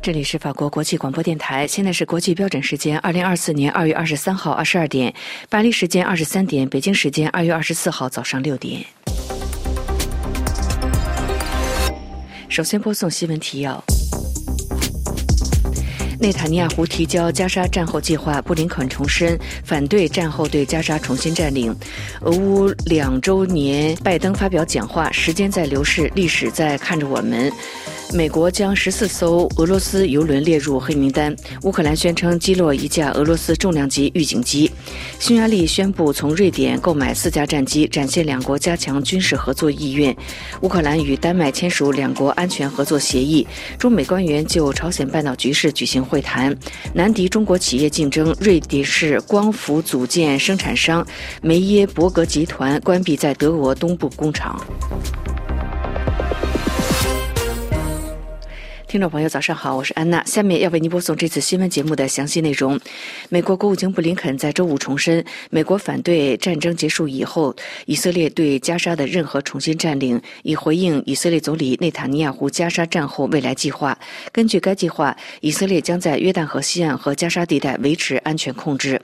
这里是法国国际广播电台，现在是国际标准时间二零二四年二月二十三号二十二点，巴黎时间二十三点，北京时间二月二十四号早上六点。首先播送新闻提要：内塔尼亚胡提交加沙战后计划，布林肯重申反对战后对加沙重新占领。俄乌两周年，拜登发表讲话：时间在流逝，历史在看着我们。美国将十四艘俄罗斯油轮列入黑名单。乌克兰宣称击落一架俄罗斯重量级预警机。匈牙利宣布从瑞典购买四架战机，展现两国加强军事合作意愿。乌克兰与丹麦签署两国安全合作协议。中美官员就朝鲜半岛局势举行会谈。难敌中国企业竞争，瑞典是光伏组件生产商梅耶伯格集团关闭在德国东部工厂。听众朋友，早上好，我是安娜。下面要为您播送这次新闻节目的详细内容。美国国务卿布林肯在周五重申，美国反对战争结束以后以色列对加沙的任何重新占领，以回应以色列总理内塔尼亚胡加沙战后未来计划。根据该计划，以色列将在约旦河西岸和加沙地带维持安全控制。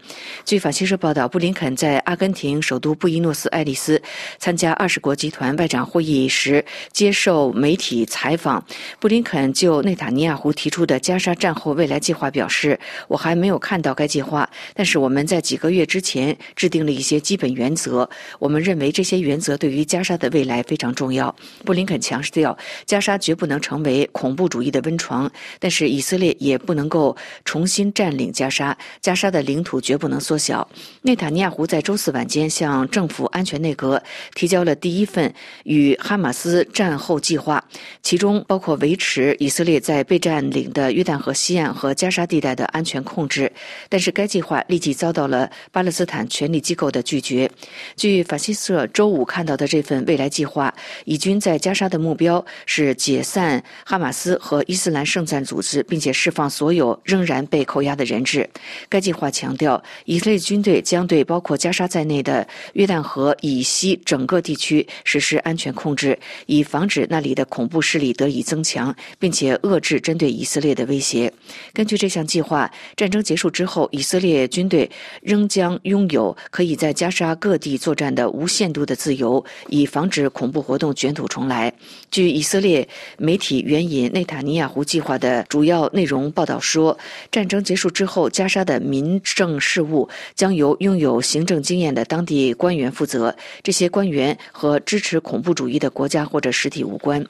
据法新社报道，布林肯在阿根廷首都布宜诺斯艾利斯参加二十国集团外长会议时接受媒体采访，布林肯就。内塔尼亚胡提出的加沙战后未来计划表示：“我还没有看到该计划，但是我们在几个月之前制定了一些基本原则。我们认为这些原则对于加沙的未来非常重要。”布林肯强调，加沙绝不能成为恐怖主义的温床，但是以色列也不能够重新占领加沙，加沙的领土绝不能缩小。内塔尼亚胡在周四晚间向政府安全内阁提交了第一份与哈马斯战后计划，其中包括维持以色列。在被占领的约旦河西岸和加沙地带的安全控制，但是该计划立即遭到了巴勒斯坦权力机构的拒绝。据法新社周五看到的这份未来计划，以军在加沙的目标是解散哈马斯和伊斯兰圣战组织，并且释放所有仍然被扣押的人质。该计划强调，以色列军队将对包括加沙在内的约旦河以西整个地区实施安全控制，以防止那里的恐怖势力得以增强，并且。遏制针对以色列的威胁。根据这项计划，战争结束之后，以色列军队仍将拥有可以在加沙各地作战的无限度的自由，以防止恐怖活动卷土重来。据以色列媒体援引内塔尼亚胡计划的主要内容报道说，战争结束之后，加沙的民政事务将由拥有行政经验的当地官员负责。这些官员和支持恐怖主义的国家或者实体无关。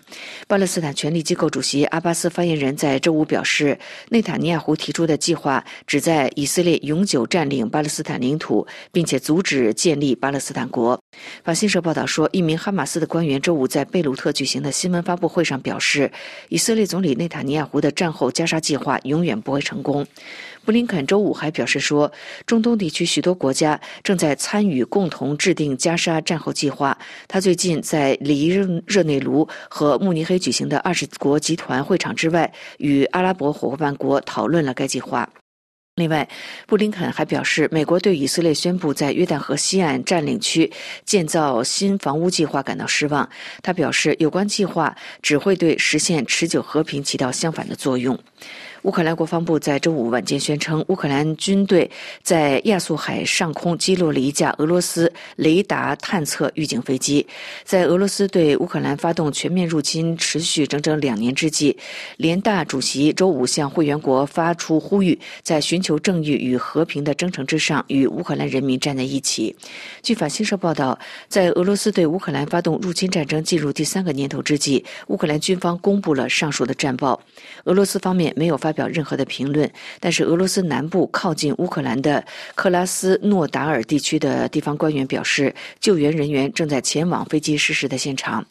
巴勒斯坦权力机构主席阿巴斯。发言人在周五表示，内塔尼亚胡提出的计划旨在以色列永久占领巴勒斯坦领土，并且阻止建立巴勒斯坦国。法新社报道说，一名哈马斯的官员周五在贝鲁特举行的新闻发布会上表示，以色列总理内塔尼亚胡的战后加沙计划永远不会成功。布林肯周五还表示说，中东地区许多国家正在参与共同制定加沙战后计划。他最近在里热热内卢和慕尼黑举行的二十国集团会场之外，与阿拉伯伙伴国讨论了该计划。另外，布林肯还表示，美国对以色列宣布在约旦河西岸占领区建造新房屋计划感到失望。他表示，有关计划只会对实现持久和平起到相反的作用。乌克兰国防部在周五晚间宣称，乌克兰军队在亚速海上空击落了一架俄罗斯雷达探测预警飞机。在俄罗斯对乌克兰发动全面入侵持续整整两年之际，联大主席周五向会员国发出呼吁，在寻求正义与和平的征程之上，与乌克兰人民站在一起。据法新社报道，在俄罗斯对乌克兰发动入侵战争进入第三个年头之际，乌克兰军方公布了上述的战报。俄罗斯方面没有发。表任何的评论，但是俄罗斯南部靠近乌克兰的克拉斯诺达尔地区的地方官员表示，救援人员正在前往飞机失事的现场。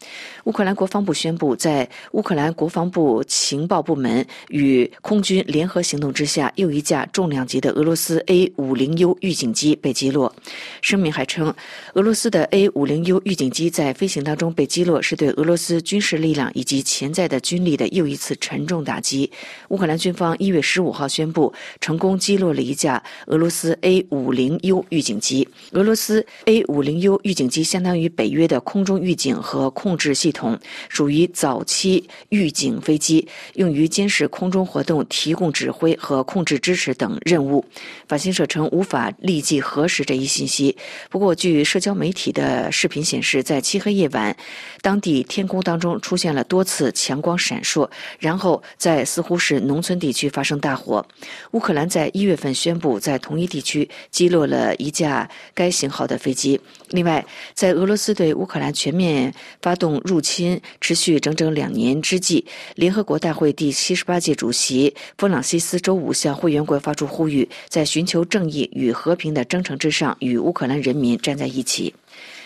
乌克兰国防部宣布，在乌克兰国防部情报部门与空军联合行动之下，又一架重量级的俄罗斯 A 五零 U 预警机被击落。声明还称，俄罗斯的 A 五零 U 预警机在飞行当中被击落，是对俄罗斯军事力量以及潜在的军力的又一次沉重打击。乌克兰军。方一月十五号宣布，成功击落了一架俄罗斯 A 五零 U 预警机。俄罗斯 A 五零 U 预警机相当于北约的空中预警和控制系统，属于早期预警飞机，用于监视空中活动、提供指挥和控制支持等任务。法新社称无法立即核实这一信息，不过据社交媒体的视频显示，在漆黑夜晚，当地天空当中出现了多次强光闪烁，然后在似乎是农村地区发生大火。乌克兰在一月份宣布在同一地区击落了一架该型号的飞机。另外，在俄罗斯对乌克兰全面发动入亲持续整整两年之际，联合国大会第七十八届主席弗朗西斯周五向会员国发出呼吁，在寻求正义与和平的征程之上，与乌克兰人民站在一起。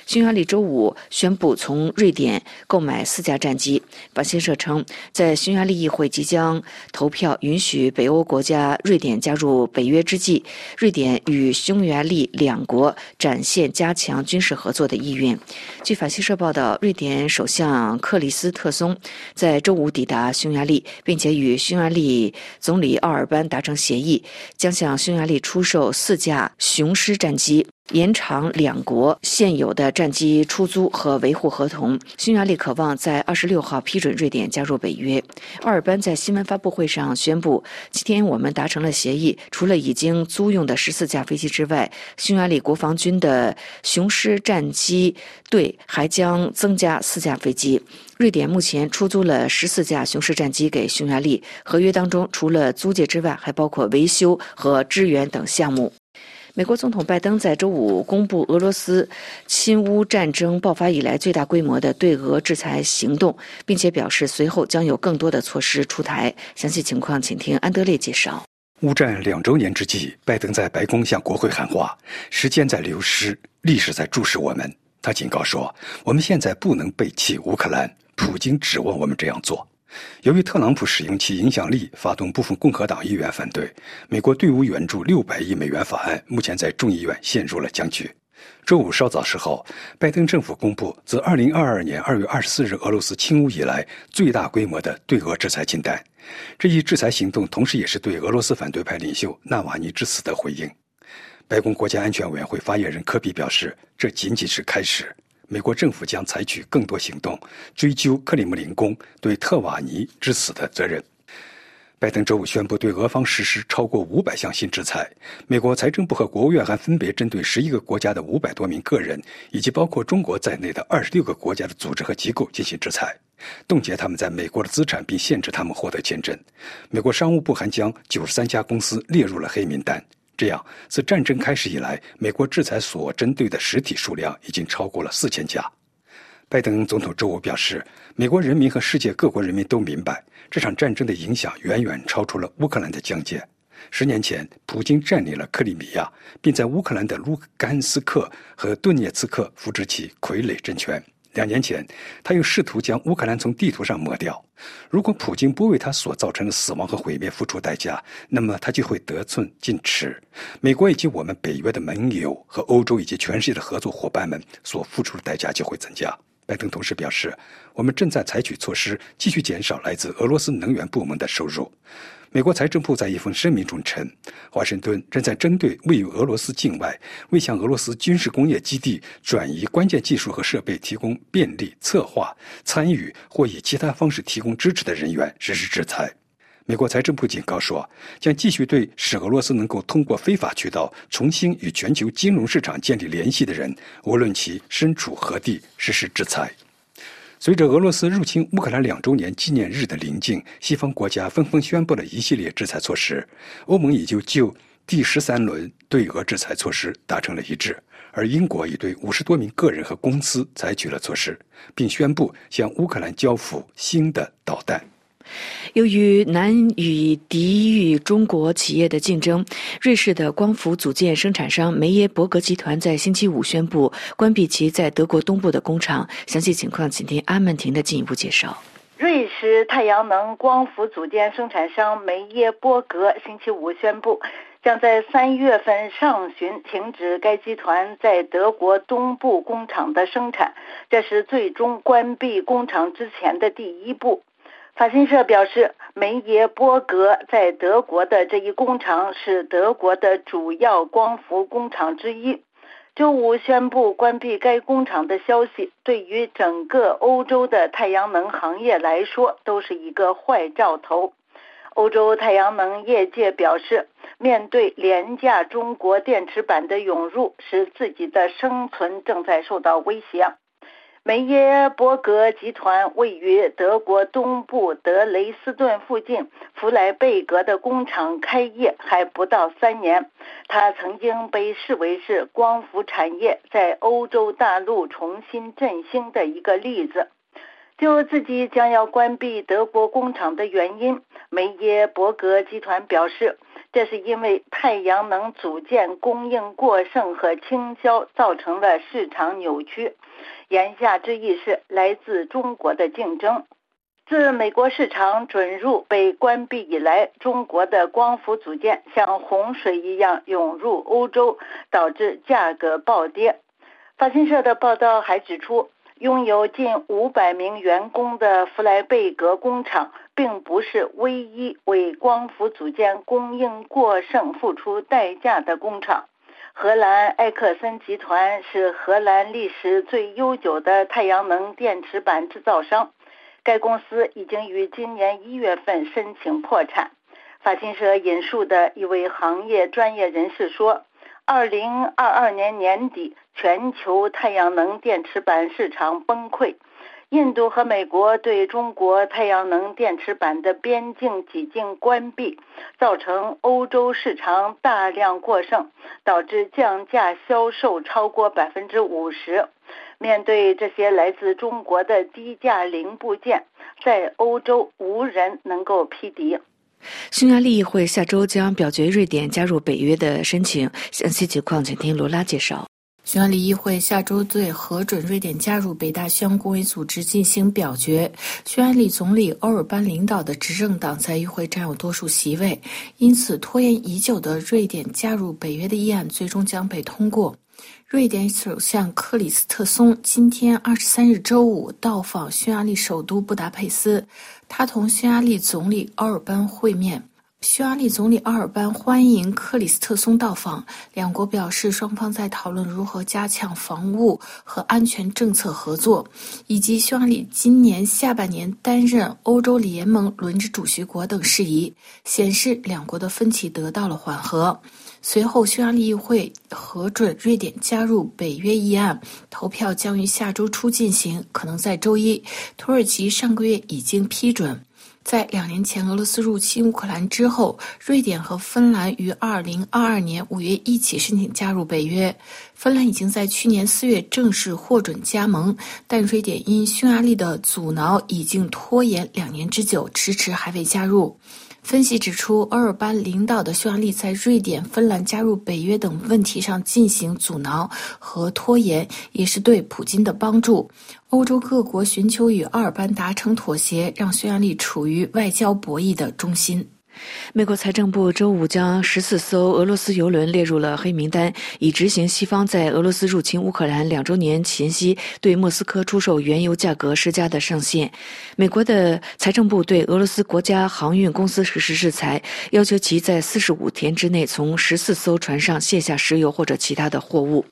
匈牙利周五宣布从瑞典购买四架战机。法新社称，在匈牙利议会即将投票允许北欧国家瑞典加入北约之际，瑞典与匈牙利两国展现加强军事合作的意愿。据法新社报道，瑞典首相克里斯特松在周五抵达匈牙利，并且与匈牙利总理奥尔班达成协议，将向匈牙利出售四架雄狮战机。延长两国现有的战机出租和维护合同。匈牙利渴望在二十六号批准瑞典加入北约。奥尔班在新闻发布会上宣布，今天我们达成了协议，除了已经租用的十四架飞机之外，匈牙利国防军的雄狮战机队还将增加四架飞机。瑞典目前出租了十四架雄狮战机给匈牙利，合约当中除了租借之外，还包括维修和支援等项目。美国总统拜登在周五公布俄罗斯侵乌战争爆发以来最大规模的对俄制裁行动，并且表示随后将有更多的措施出台。详细情况，请听安德烈介绍。乌战两周年之际，拜登在白宫向国会喊话：“时间在流失，历史在注视我们。”他警告说：“我们现在不能背弃乌克兰，普京指望我们这样做。”由于特朗普使用其影响力发动部分共和党议员反对，美国队伍援助六百亿美元法案目前在众议院陷入了僵局。周五稍早时候，拜登政府公布自2022年2月24日俄罗斯侵乌以来最大规模的对俄制裁清单。这一制裁行动同时也是对俄罗斯反对派领袖纳瓦尼之死的回应。白宫国家安全委员会发言人科比表示：“这仅仅是开始。”美国政府将采取更多行动，追究克里姆林宫对特瓦尼之死的责任。拜登周五宣布对俄方实施超过五百项新制裁。美国财政部和国务院还分别针对十一个国家的五百多名个人，以及包括中国在内的二十六个国家的组织和机构进行制裁，冻结他们在美国的资产，并限制他们获得签证。美国商务部还将九十三家公司列入了黑名单。这样，自战争开始以来，美国制裁所针对的实体数量已经超过了四千家。拜登总统周五表示，美国人民和世界各国人民都明白，这场战争的影响远远超出了乌克兰的疆界。十年前，普京占领了克里米亚，并在乌克兰的卢甘斯克和顿涅茨克扶植起傀儡政权。两年前，他又试图将乌克兰从地图上抹掉。如果普京不为他所造成的死亡和毁灭付出代价，那么他就会得寸进尺。美国以及我们北约的盟友和欧洲以及全世界的合作伙伴们所付出的代价就会增加。拜登同时表示，我们正在采取措施，继续减少来自俄罗斯能源部门的收入。美国财政部在一封声明中称，华盛顿正在针对位于俄罗斯境外、未向俄罗斯军事工业基地转移关键技术和设备提供便利、策划、参与或以其他方式提供支持的人员实施制裁。美国财政部警告说，将继续对使俄罗斯能够通过非法渠道重新与全球金融市场建立联系的人，无论其身处何地，实施制裁。随着俄罗斯入侵乌克兰两周年纪念日的临近，西方国家纷纷宣布了一系列制裁措施。欧盟也就就第十三轮对俄制裁措施达成了一致，而英国已对五十多名个人和公司采取了措施，并宣布向乌克兰交付新的导弹。由于难以抵御中国企业的竞争，瑞士的光伏组件生产商梅耶伯格集团在星期五宣布关闭其在德国东部的工厂。详细情况，请听阿曼婷的进一步介绍。瑞士太阳能光伏组件生产商梅耶伯格星期五宣布，将在三月份上旬停止该集团在德国东部工厂的生产，这是最终关闭工厂之前的第一步。法新社表示，梅耶伯格在德国的这一工厂是德国的主要光伏工厂之一。周五宣布关闭该工厂的消息，对于整个欧洲的太阳能行业来说，都是一个坏兆头。欧洲太阳能业界表示，面对廉价中国电池板的涌入，使自己的生存正在受到威胁。梅耶伯格集团位于德国东部德雷斯顿附近弗莱贝格的工厂开业还不到三年，它曾经被视为是光伏产业在欧洲大陆重新振兴的一个例子。就自己将要关闭德国工厂的原因，梅耶伯格集团表示，这是因为太阳能组件供应过剩和倾销造成了市场扭曲。言下之意是来自中国的竞争。自美国市场准入被关闭以来，中国的光伏组件像洪水一样涌入欧洲，导致价格暴跌。法新社的报道还指出，拥有近五百名员工的弗莱贝格工厂，并不是唯一为光伏组件供应过剩付出代价的工厂。荷兰埃克森集团是荷兰历史最悠久的太阳能电池板制造商，该公司已经于今年一月份申请破产。法新社引述的一位行业专业人士说：“二零二二年年底，全球太阳能电池板市场崩溃。”印度和美国对中国太阳能电池板的边境几近关闭，造成欧洲市场大量过剩，导致降价销售超过百分之五十。面对这些来自中国的低价零部件，在欧洲无人能够匹敌。匈牙利议会下周将表决瑞典加入北约的申请，详细情况请听罗拉介绍。匈牙利议会下周对核准瑞典加入北大西洋公约组织进行表决。匈牙利总理欧尔班领导的执政党在议会占有多数席位，因此拖延已久的瑞典加入北约的议案最终将被通过。瑞典首相克里斯特松今天二十三日周五到访匈牙利首都布达佩斯，他同匈牙利总理欧尔班会面。匈牙利总理奥尔班欢迎克里斯特松到访，两国表示双方在讨论如何加强防务和安全政策合作，以及匈牙利今年下半年担任欧洲联盟轮值主席国等事宜，显示两国的分歧得到了缓和。随后，匈牙利议会核准瑞典加入北约议案，投票将于下周初进行，可能在周一。土耳其上个月已经批准。在两年前俄罗斯入侵乌克兰之后，瑞典和芬兰于二零二二年五月一起申请加入北约。芬兰已经在去年四月正式获准加盟，但瑞典因匈牙利的阻挠，已经拖延两年之久，迟迟还未加入。分析指出，欧尔班领导的匈牙利在瑞典、芬兰加入北约等问题上进行阻挠和拖延，也是对普京的帮助。欧洲各国寻求与奥尔班达成妥协，让匈牙利处于外交博弈的中心。美国财政部周五将十四艘俄罗斯油轮列入了黑名单，以执行西方在俄罗斯入侵乌克兰两周年前夕对莫斯科出售原油价格施加的上限。美国的财政部对俄罗斯国家航运公司实施制裁，要求其在四十五天之内从十四艘船上卸下石油或者其他的货物。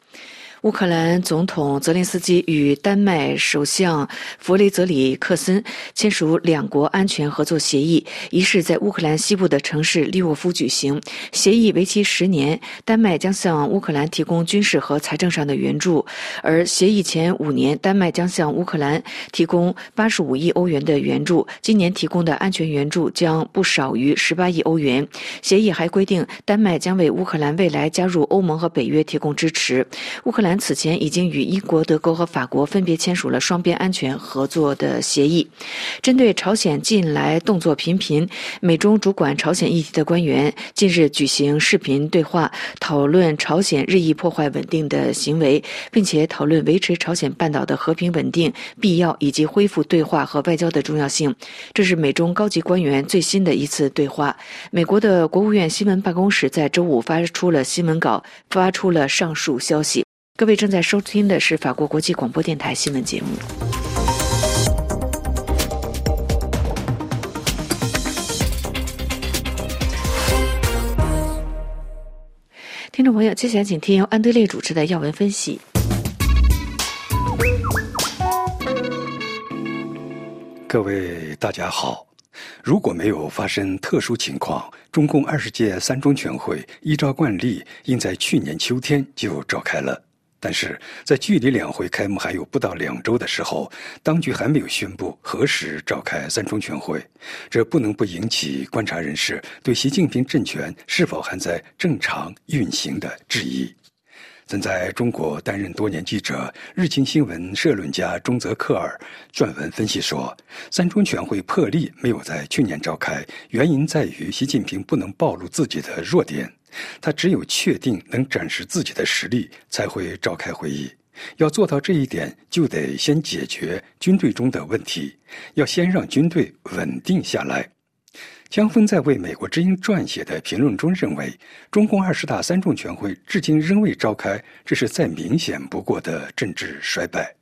乌克兰总统泽连斯基与丹麦首相弗雷泽里克森签署两国安全合作协议，仪式在乌克兰西部的城市利沃夫举行。协议为期十年，丹麦将向乌克兰提供军事和财政上的援助，而协议前五年，丹麦将向乌克兰提供八十五亿欧元的援助。今年提供的安全援助将不少于十八亿欧元。协议还规定，丹麦将为乌克兰未来加入欧盟和北约提供支持。乌克兰。此前已经与英国、德国和法国分别签署了双边安全合作的协议。针对朝鲜近来动作频频，美中主管朝鲜议题的官员近日举行视频对话，讨论朝鲜日益破坏稳定的行为，并且讨论维持朝鲜半岛的和平稳定必要以及恢复对话和外交的重要性。这是美中高级官员最新的一次对话。美国的国务院新闻办公室在周五发出了新闻稿，发出了上述消息。各位正在收听的是法国国际广播电台新闻节目。听众朋友，接下来请听由安德烈主持的要闻分析。各位大家好，如果没有发生特殊情况，中共二十届三中全会依照惯例应在去年秋天就召开了。但是在距离两会开幕还有不到两周的时候，当局还没有宣布何时召开三中全会，这不能不引起观察人士对习近平政权是否还在正常运行的质疑。曾在中国担任多年记者、日经新闻社论家中泽克尔撰文分析说，三中全会破例没有在去年召开，原因在于习近平不能暴露自己的弱点。他只有确定能展示自己的实力，才会召开会议。要做到这一点，就得先解决军队中的问题，要先让军队稳定下来。江峰在为《美国之音》撰写的评论中认为，中共二十大三中全会至今仍未召开，这是再明显不过的政治衰败。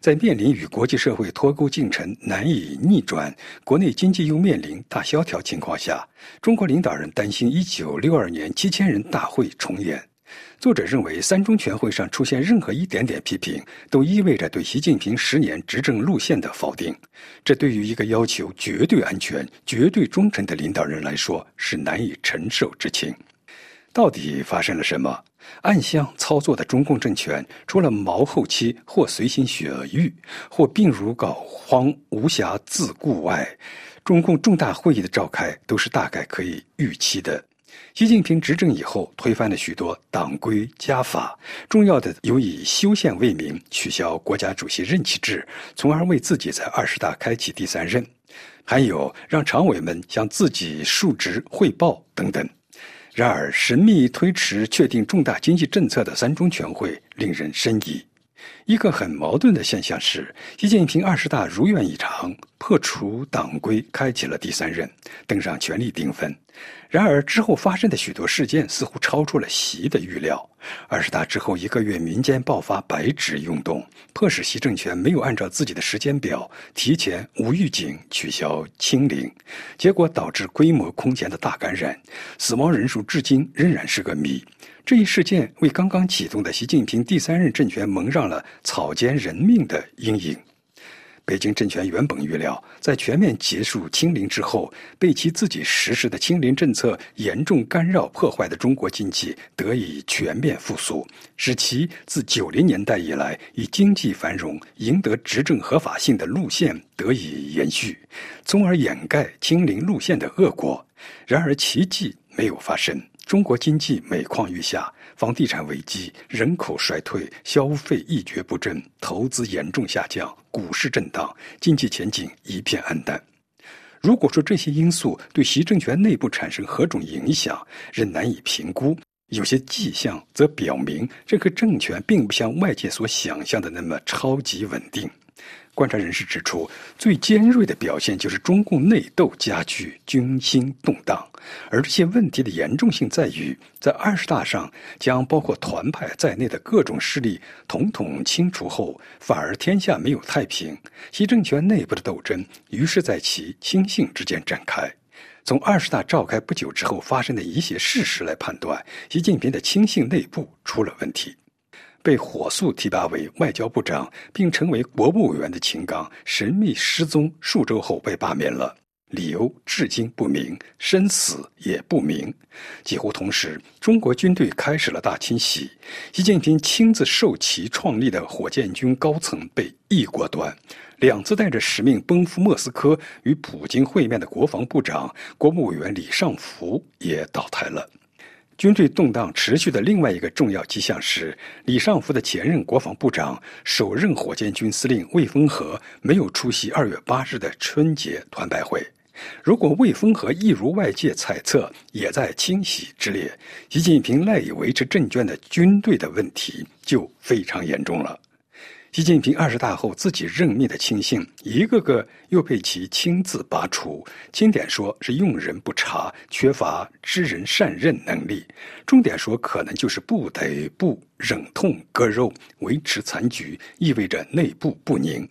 在面临与国际社会脱钩进程难以逆转，国内经济又面临大萧条情况下，中国领导人担心一九六二年七千人大会重演。作者认为，三中全会上出现任何一点点批评，都意味着对习近平十年执政路线的否定。这对于一个要求绝对安全、绝对忠诚的领导人来说，是难以承受之情。到底发生了什么？暗箱操作的中共政权，除了毛后期或随心所欲，或病如膏肓无暇自顾外，中共重大会议的召开都是大概可以预期的。习近平执政以后，推翻了许多党规家法，重要的有以修宪为名取消国家主席任期制，从而为自己在二十大开启第三任；还有让常委们向自己述职汇报等等。然而，神秘推迟确定重大经济政策的三中全会令人深疑。一个很矛盾的现象是，习近平二十大如愿以偿，破除党规，开启了第三任，登上权力顶峰。然而之后发生的许多事件似乎超出了习的预料。二十大之后一个月，民间爆发白纸运动，迫使习政权没有按照自己的时间表提前无预警取消清零，结果导致规模空前的大感染，死亡人数至今仍然是个谜。这一事件为刚刚启动的习近平第三任政权蒙上了草菅人命的阴影。北京政权原本预料，在全面结束清零之后，被其自己实施的清零政策严重干扰破坏的中国经济得以全面复苏，使其自九零年代以来以经济繁荣赢得执政合法性的路线得以延续，从而掩盖清零路线的恶果。然而，奇迹没有发生。中国经济每况愈下，房地产危机、人口衰退、消费一蹶不振、投资严重下降、股市震荡，经济前景一片暗淡。如果说这些因素对习政权内部产生何种影响，仍难以评估。有些迹象则表明，这个政权并不像外界所想象的那么超级稳定。观察人士指出，最尖锐的表现就是中共内斗加剧，军心动荡。而这些问题的严重性在于，在二十大上将包括团派在内的各种势力统统清除后，反而天下没有太平。习政权内部的斗争于是在其亲信之间展开。从二十大召开不久之后发生的一些事实来判断，习近平的亲信内部出了问题。被火速提拔为外交部长并成为国务委员的秦刚神秘失踪数周后被罢免了，理由至今不明，生死也不明。几乎同时，中国军队开始了大清洗，习近平亲自授旗创立的火箭军高层被一锅端，两次带着使命奔赴莫斯科与普京会面的国防部长、国务委员李尚福也倒台了。军队动荡持续的另外一个重要迹象是，李尚福的前任国防部长、首任火箭军司令魏峰和没有出席二月八日的春节团拜会。如果魏峰和一如外界猜测，也在清洗之列，习近平赖以维持政权的军队的问题就非常严重了。习近平二十大后自己任命的亲信，一个个又被其亲自拔除。轻点说是用人不察，缺乏知人善任能力；重点说可能就是不得不忍痛割肉，维持残局，意味着内部不宁。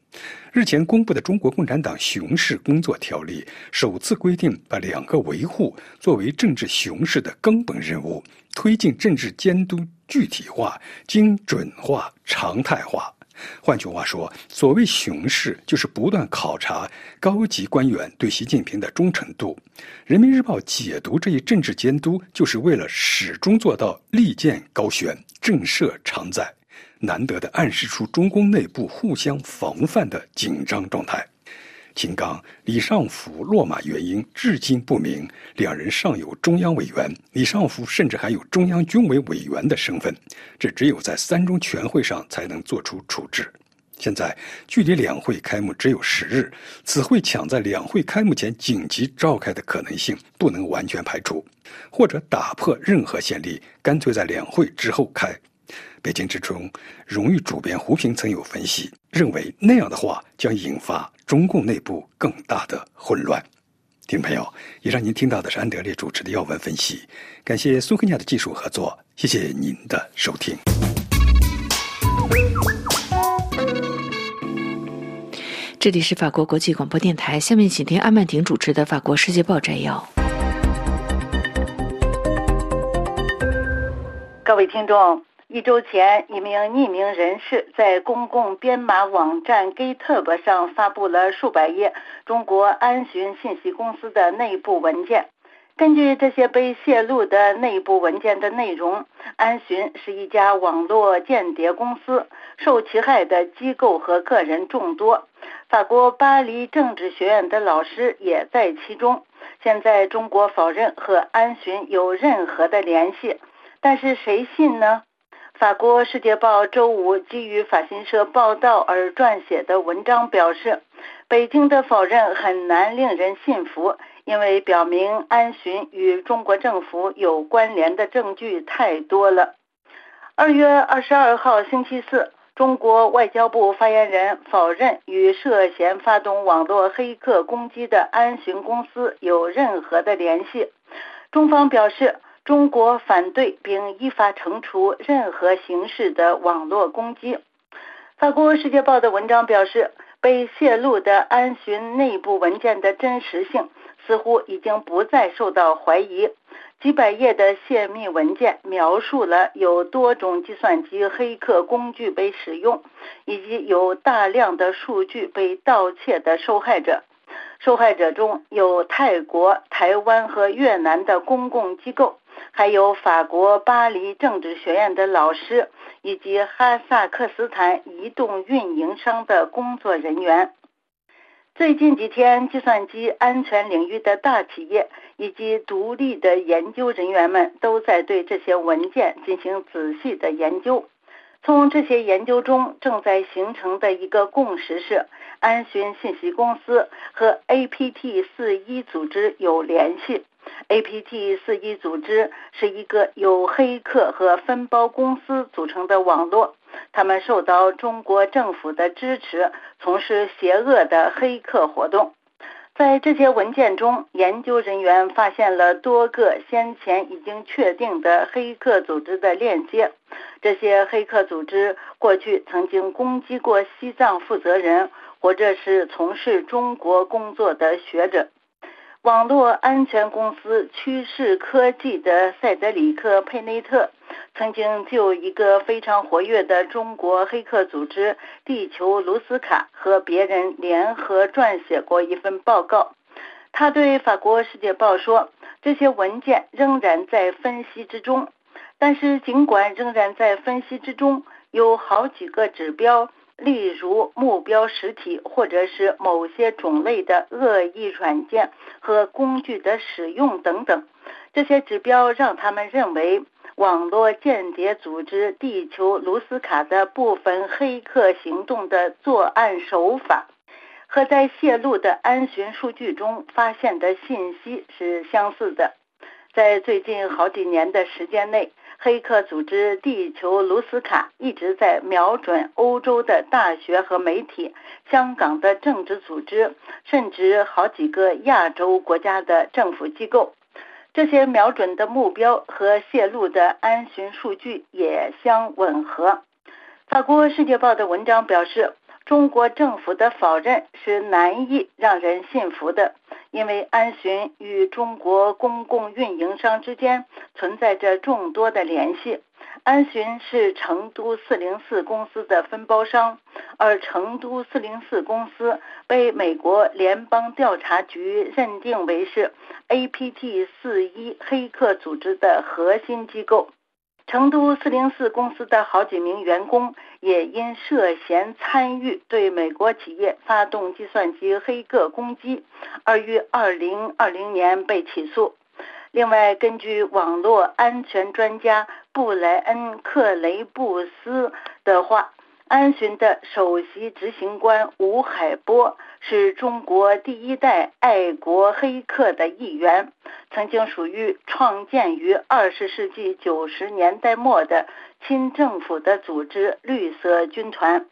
日前公布的《中国共产党熊市工作条例》首次规定，把两个维护作为政治熊市的根本任务，推进政治监督具体化、精准化、常态化。换句话说，所谓熊市，就是不断考察高级官员对习近平的忠诚度。人民日报解读这一政治监督，就是为了始终做到利剑高悬、震慑常在，难得的暗示出中共内部互相防范的紧张状态。秦刚、李尚福落马原因至今不明，两人尚有中央委员，李尚福甚至还有中央军委委员的身份，这只有在三中全会上才能做出处置。现在距离两会开幕只有十日，此会抢在两会开幕前紧急召开的可能性不能完全排除，或者打破任何先例，干脆在两会之后开。北京之中荣誉主编胡平曾有分析，认为那样的话将引发中共内部更大的混乱。听众朋友，以上您听到的是安德烈主持的要闻分析，感谢苏克亚的技术合作，谢谢您的收听。这里是法国国际广播电台，下面请听阿曼婷主持的《法国世界报》摘要。各位听众。一周前，一名匿名人士在公共编码网站 GitHub 上发布了数百页中国安巡信息公司的内部文件。根据这些被泄露的内部文件的内容，安巡是一家网络间谍公司，受其害的机构和个人众多。法国巴黎政治学院的老师也在其中。现在，中国否认和安巡有任何的联系，但是谁信呢？法国《世界报》周五基于法新社报道而撰写的文章表示，北京的否认很难令人信服，因为表明安巡与中国政府有关联的证据太多了。二月二十二号星期四，中国外交部发言人否认与涉嫌发动网络黑客攻击的安巡公司有任何的联系。中方表示。中国反对并依法惩处任何形式的网络攻击。法国《世界报》的文章表示，被泄露的安巡内部文件的真实性似乎已经不再受到怀疑。几百页的泄密文件描述了有多种计算机黑客工具被使用，以及有大量的数据被盗窃的受害者。受害者中有泰国、台湾和越南的公共机构。还有法国巴黎政治学院的老师，以及哈萨克斯坦移动运营商的工作人员。最近几天，计算机安全领域的大企业以及独立的研究人员们都在对这些文件进行仔细的研究。从这些研究中，正在形成的一个共识是，安巡信息公司和 APT 四一组织有联系。APT 四一组织是一个由黑客和分包公司组成的网络，他们受到中国政府的支持，从事邪恶的黑客活动。在这些文件中，研究人员发现了多个先前已经确定的黑客组织的链接。这些黑客组织过去曾经攻击过西藏负责人，或者是从事中国工作的学者。网络安全公司趋势科技的塞德里克·佩内特曾经就一个非常活跃的中国黑客组织“地球卢斯卡”和别人联合撰写过一份报告。他对法国《世界报》说：“这些文件仍然在分析之中，但是尽管仍然在分析之中，有好几个指标。”例如目标实体，或者是某些种类的恶意软件和工具的使用等等，这些指标让他们认为网络间谍组织“地球卢斯卡”的部分黑客行动的作案手法和在泄露的安巡数据中发现的信息是相似的。在最近好几年的时间内。黑客组织“地球卢斯卡”一直在瞄准欧洲的大学和媒体、香港的政治组织，甚至好几个亚洲国家的政府机构。这些瞄准的目标和泄露的安巡数据也相吻合。法国《世界报》的文章表示。中国政府的否认是难以让人信服的，因为安巡与中国公共运营商之间存在着众多的联系。安巡是成都四零四公司的分包商，而成都四零四公司被美国联邦调查局认定为是 APT 四一黑客组织的核心机构。成都四零四公司的好几名员工也因涉嫌参与对美国企业发动计算机黑客攻击，而于二零二零年被起诉。另外，根据网络安全专家布莱恩·克雷布斯的话。安巡的首席执行官吴海波是中国第一代爱国黑客的一员，曾经属于创建于二十世纪九十年代末的亲政府的组织“绿色军团”。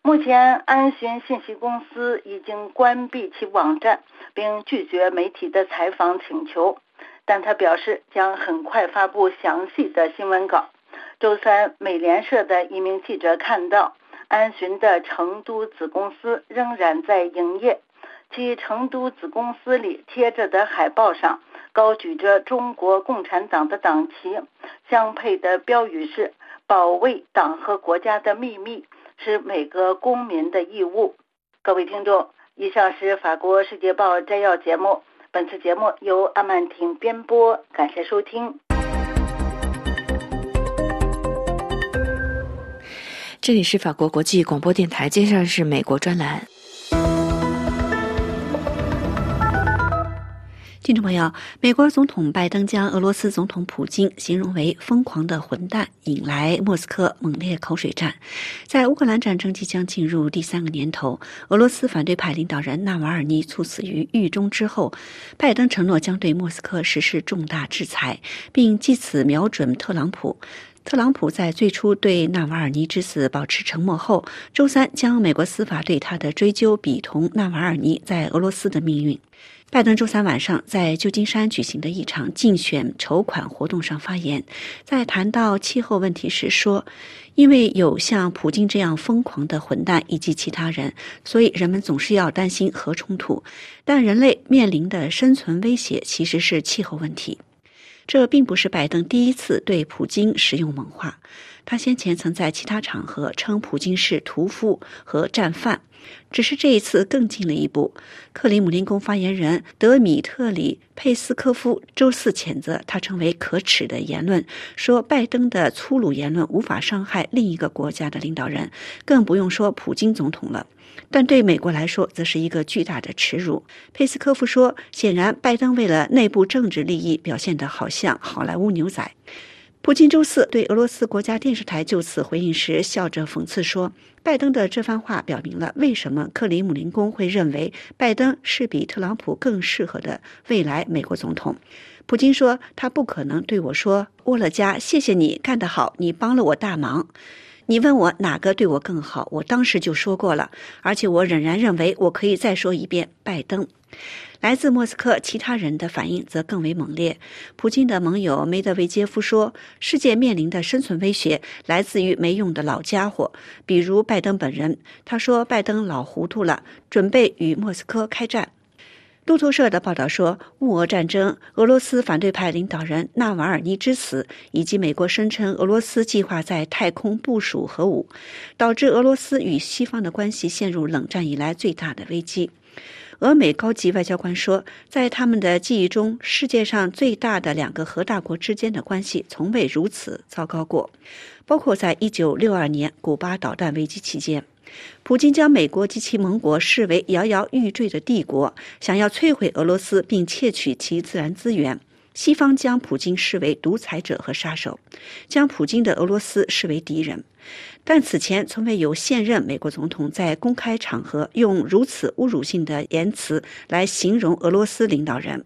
目前，安巡信息公司已经关闭其网站，并拒绝媒体的采访请求，但他表示将很快发布详细的新闻稿。周三，美联社的一名记者看到安巡的成都子公司仍然在营业，其成都子公司里贴着的海报上高举着中国共产党的党旗，相配的标语是“保卫党和国家的秘密是每个公民的义务”。各位听众，以上是法国《世界报》摘要节目，本次节目由阿曼婷编播，感谢收听。这里是法国国际广播电台，接下来是美国专栏。听众朋友，美国总统拜登将俄罗斯总统普京形容为疯狂的混蛋，引来莫斯科猛烈口水战。在乌克兰战争即将进入第三个年头，俄罗斯反对派领导人纳瓦尔尼猝死于狱中之后，拜登承诺将对莫斯科实施重大制裁，并借此瞄准特朗普。特朗普在最初对纳瓦尔尼之死保持沉默后，周三将美国司法对他的追究比同纳瓦尔尼在俄罗斯的命运。拜登周三晚上在旧金山举行的一场竞选筹款活动上发言，在谈到气候问题时说：“因为有像普京这样疯狂的混蛋以及其他人，所以人们总是要担心核冲突。但人类面临的生存威胁其实是气候问题。”这并不是拜登第一次对普京使用猛话，他先前曾在其他场合称普京是屠夫和战犯，只是这一次更进了一步。克里姆林宫发言人德米特里佩斯科夫周四谴责他成为可耻的言论，说拜登的粗鲁言论无法伤害另一个国家的领导人，更不用说普京总统了。但对美国来说，则是一个巨大的耻辱。佩斯科夫说：“显然，拜登为了内部政治利益，表现得好像好莱坞牛仔。”普京周四对俄罗斯国家电视台就此回应时，笑着讽刺说：“拜登的这番话表明了为什么克里姆林宫会认为拜登是比特朗普更适合的未来美国总统。”普京说：“他不可能对我说，沃勒加，谢谢你干得好，你帮了我大忙。”你问我哪个对我更好？我当时就说过了，而且我仍然认为我可以再说一遍：拜登。来自莫斯科其他人的反应则更为猛烈。普京的盟友梅德韦杰夫说：“世界面临的生存威胁来自于没用的老家伙，比如拜登本人。”他说：“拜登老糊涂了，准备与莫斯科开战。”路透社的报道说，乌俄战争、俄罗斯反对派领导人纳瓦尔尼之死，以及美国声称俄罗斯计划在太空部署核武，导致俄罗斯与西方的关系陷入冷战以来最大的危机。俄美高级外交官说，在他们的记忆中，世界上最大的两个核大国之间的关系从未如此糟糕过，包括在1962年古巴导弹危机期间。普京将美国及其盟国视为摇摇欲坠的帝国，想要摧毁俄罗斯并窃取其自然资源。西方将普京视为独裁者和杀手，将普京的俄罗斯视为敌人。但此前从未有现任美国总统在公开场合用如此侮辱性的言辞来形容俄罗斯领导人。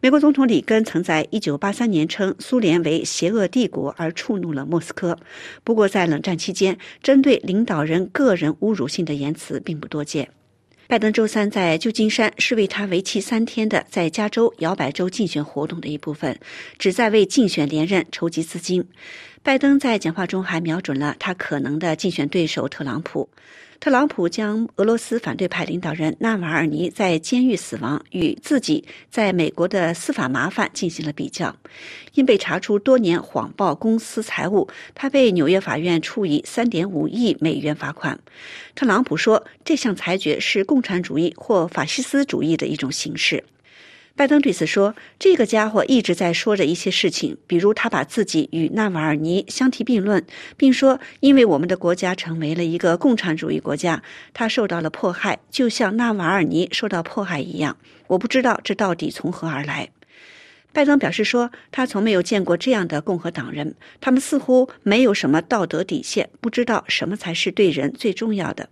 美国总统里根曾在1983年称苏联为邪恶帝国而触怒了莫斯科。不过，在冷战期间，针对领导人个人侮辱性的言辞并不多见。拜登周三在旧金山是为他为期三天的在加州摇摆州竞选活动的一部分，旨在为竞选连任筹集资金。拜登在讲话中还瞄准了他可能的竞选对手特朗普。特朗普将俄罗斯反对派领导人纳瓦尔尼在监狱死亡与自己在美国的司法麻烦进行了比较。因被查出多年谎报公司财务，他被纽约法院处以三点五亿美元罚款。特朗普说，这项裁决是共产主义或法西斯主义的一种形式。拜登对此说：“这个家伙一直在说着一些事情，比如他把自己与纳瓦尔尼相提并论，并说，因为我们的国家成为了一个共产主义国家，他受到了迫害，就像纳瓦尔尼受到迫害一样。我不知道这到底从何而来。”拜登表示说：“他从没有见过这样的共和党人，他们似乎没有什么道德底线，不知道什么才是对人最重要的。”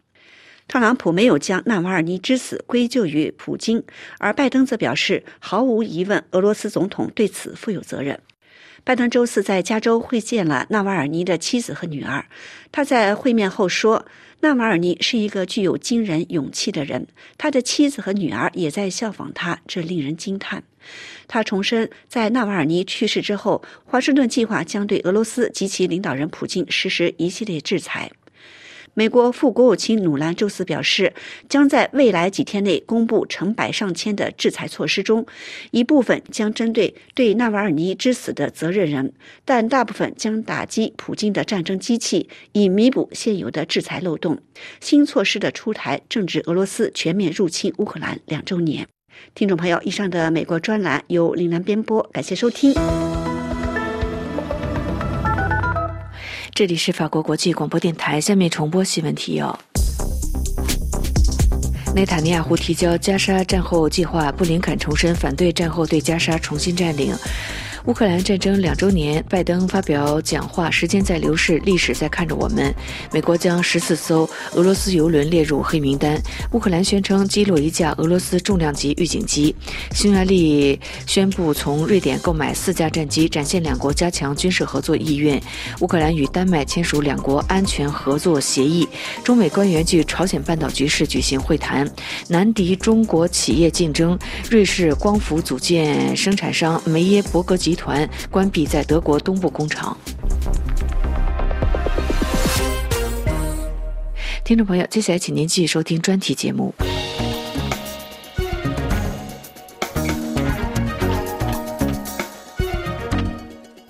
特朗普没有将纳瓦尔尼之死归咎于普京，而拜登则表示，毫无疑问，俄罗斯总统对此负有责任。拜登周四在加州会见了纳瓦尔尼的妻子和女儿。他在会面后说：“纳瓦尔尼是一个具有惊人勇气的人，他的妻子和女儿也在效仿他，这令人惊叹。”他重申，在纳瓦尔尼去世之后，华盛顿计划将对俄罗斯及其领导人普京实施一系列制裁。美国副国务卿努兰周四表示，将在未来几天内公布成百上千的制裁措施中，一部分将针对对纳瓦尔尼之死的责任人，但大部分将打击普京的战争机器，以弥补现有的制裁漏洞。新措施的出台正值俄罗斯全面入侵乌克兰两周年。听众朋友，以上的美国专栏由林兰编播，感谢收听。这里是法国国际广播电台，下面重播新闻提要。内塔尼亚胡提交加沙战后计划，布林肯重申反对战后对加沙重新占领。乌克兰战争两周年，拜登发表讲话。时间在流逝，历史在看着我们。美国将十四艘俄罗斯油轮列入黑名单。乌克兰宣称击落一架俄罗斯重量级预警机。匈牙利宣布从瑞典购买四架战机，展现两国加强军事合作意愿。乌克兰与丹麦签署两国安全合作协议。中美官员就朝鲜半岛局势举行会谈。南敌中国企业竞争，瑞士光伏组件生产商梅耶伯格集。集团关闭在德国东部工厂。听众朋友，接下来请您继续收听专题节目。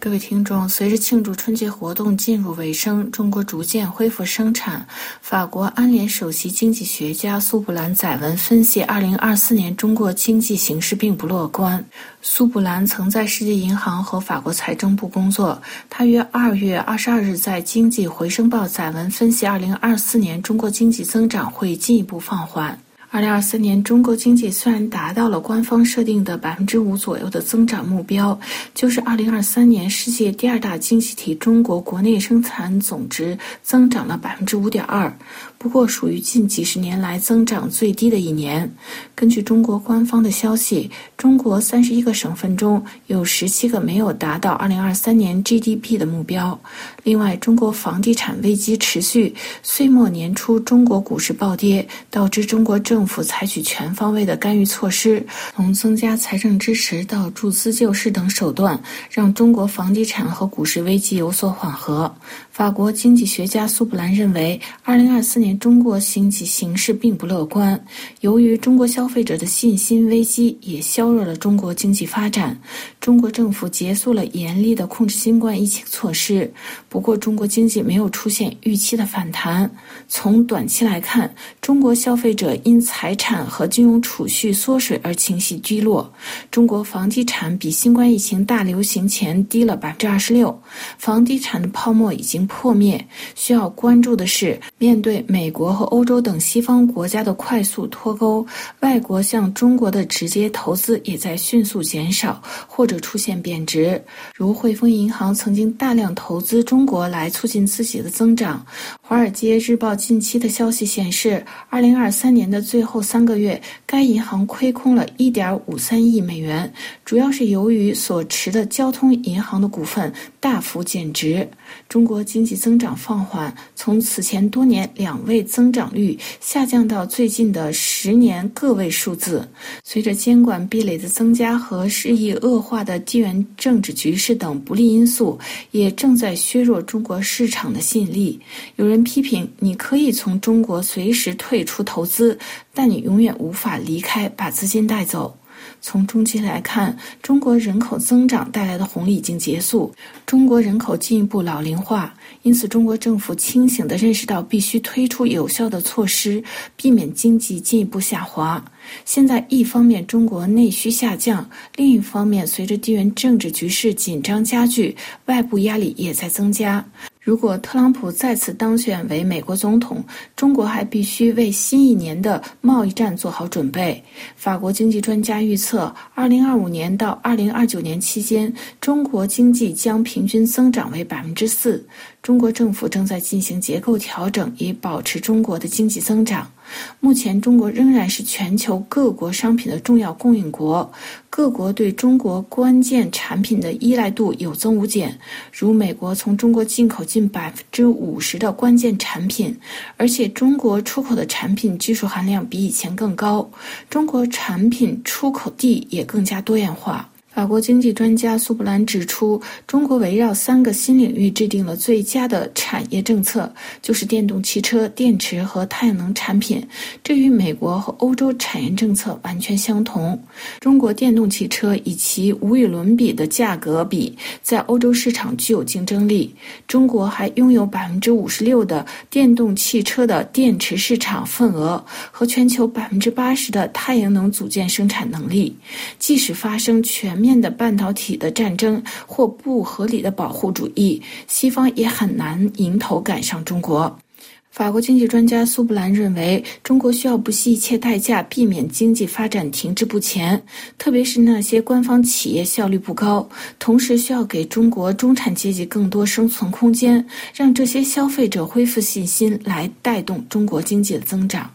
各位听众，随着庆祝春节活动进入尾声，中国逐渐恢复生产。法国安联首席经济学家苏布兰载文分析，二零二四年中国经济形势并不乐观。苏布兰曾在世界银行和法国财政部工作。他于二月二十二日在《经济回声报》载文分析，二零二四年中国经济增长会进一步放缓。二零二三年，中国经济虽然达到了官方设定的百分之五左右的增长目标，就是二零二三年世界第二大经济体中国国内生产总值增长了百分之五点二。不过，属于近几十年来增长最低的一年。根据中国官方的消息，中国三十一个省份中有十七个没有达到二零二三年 GDP 的目标。另外，中国房地产危机持续，岁末年初中国股市暴跌，导致中国政府采取全方位的干预措施，从增加财政支持到注资救市等手段，让中国房地产和股市危机有所缓和。法国经济学家苏布兰认为，二零二四年中国经济形势并不乐观。由于中国消费者的信心危机也削弱了中国经济发展。中国政府结束了严厉的控制新冠疫情措施，不过中国经济没有出现预期的反弹。从短期来看，中国消费者因财产和金融储蓄缩水而情绪低落。中国房地产比新冠疫情大流行前低了百分之二十六，房地产的泡沫已经。破灭需要关注的是，面对美国和欧洲等西方国家的快速脱钩，外国向中国的直接投资也在迅速减少或者出现贬值。如汇丰银行曾经大量投资中国来促进自己的增长。《华尔街日报》近期的消息显示，二零二三年的最后三个月，该银行亏空了一点五三亿美元，主要是由于所持的交通银行的股份大幅减值。中国经济增长放缓，从此前多年年两位增长率下降到最近的十年个位数字。随着监管壁垒的增加和日益恶化的地缘政治局势等不利因素，也正在削弱中国市场的吸引力。有人批评，你可以从中国随时退出投资，但你永远无法离开，把资金带走。从中期来看，中国人口增长带来的红利已经结束，中国人口进一步老龄化，因此中国政府清醒地认识到必须推出有效的措施，避免经济进一步下滑。现在，一方面中国内需下降，另一方面随着地缘政治局势紧张加剧，外部压力也在增加。如果特朗普再次当选为美国总统，中国还必须为新一年的贸易战做好准备。法国经济专家预测，二零二五年到二零二九年期间，中国经济将平均增长为百分之四。中国政府正在进行结构调整，以保持中国的经济增长。目前，中国仍然是全球各国商品的重要供应国，各国对中国关键产品的依赖度有增无减。如美国从中国进口近百分之五十的关键产品，而且中国出口的产品技术含量比以前更高，中国产品出口地也更加多样化。法国经济专家苏布兰指出，中国围绕三个新领域制定了最佳的产业政策，就是电动汽车、电池和太阳能产品。这与美国和欧洲产业政策完全相同。中国电动汽车以其无与伦比的价格比，在欧洲市场具有竞争力。中国还拥有百分之五十六的电动汽车的电池市场份额和全球百分之八十的太阳能组件生产能力。即使发生全，面的半导体的战争或不合理的保护主义，西方也很难迎头赶上中国。法国经济专家苏布兰认为，中国需要不惜一切代价避免经济发展停滞不前，特别是那些官方企业效率不高。同时，需要给中国中产阶级更多生存空间，让这些消费者恢复信心，来带动中国经济的增长。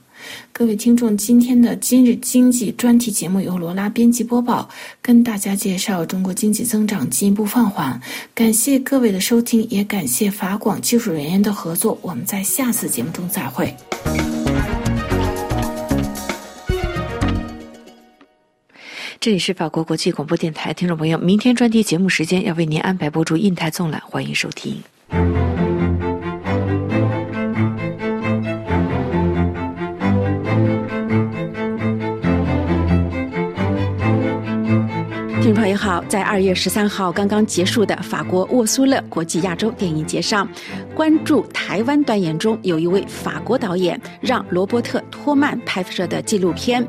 各位听众，今天的今日经济专题节目由罗拉编辑播报，跟大家介绍中国经济增长进一步放缓。感谢各位的收听，也感谢法广技术人员的合作。我们在下次节目中再会。这里是法国国际广播电台，听众朋友，明天专题节目时间要为您安排播出印太纵览，欢迎收听。好，在二月十三号刚刚结束的法国沃苏勒国际亚洲电影节上，关注台湾端演中有一位法国导演让罗伯特托曼拍摄的纪录片。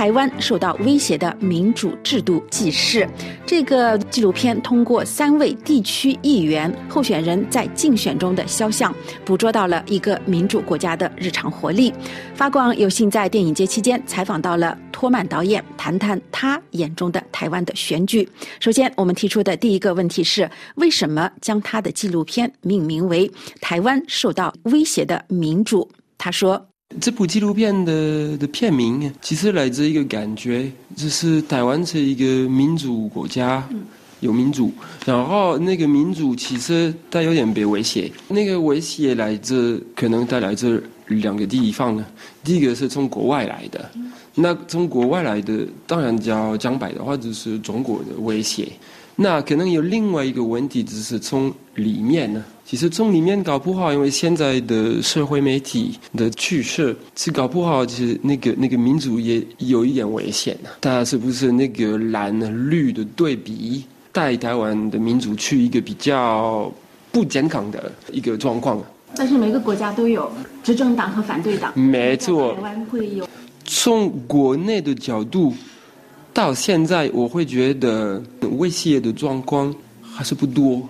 台湾受到威胁的民主制度纪事，这个纪录片通过三位地区议员候选人在竞选中的肖像，捕捉到了一个民主国家的日常活力。发光有幸在电影节期间采访到了托曼导演，谈谈他眼中的台湾的选举。首先，我们提出的第一个问题是：为什么将他的纪录片命名为《台湾受到威胁的民主》？他说。这部纪录片的的片名其实来自一个感觉，就是台湾是一个民主国家，有民主，然后那个民主其实它有点被威胁。那个威胁来自可能带来自两个地方呢，第一个是从国外来的，那从国外来的当然叫江白的话就是中国的威胁。那可能有另外一个问题，就是从里面呢。其实从里面搞不好，因为现在的社会媒体的趋势是搞不好，其实那个那个民主也有一点危险呢。大家是不是那个蓝绿的对比，带台湾的民主去一个比较不健康的一个状况？但是每个国家都有执政党和反对党。没错。台湾会有。从国内的角度。到现在，我会觉得威胁的状况还是不多，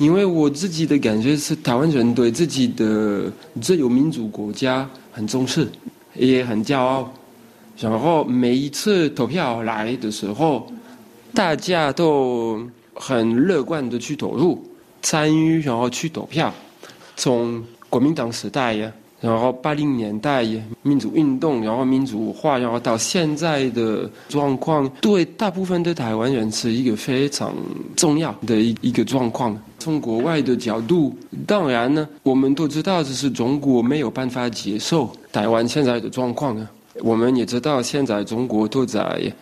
因为我自己的感觉是，台湾人对自己的自由民主国家很重视，也很骄傲。然后每一次投票来的时候，大家都很乐观的去投入、参与，然后去投票。从国民党时代呀。然后八零年代民主运动，然后民主化，然后到现在的状况，对大部分的台湾人是一个非常重要的一一个状况。从国外的角度，当然呢，我们都知道这是中国没有办法接受台湾现在的状况啊。我们也知道，现在中国都在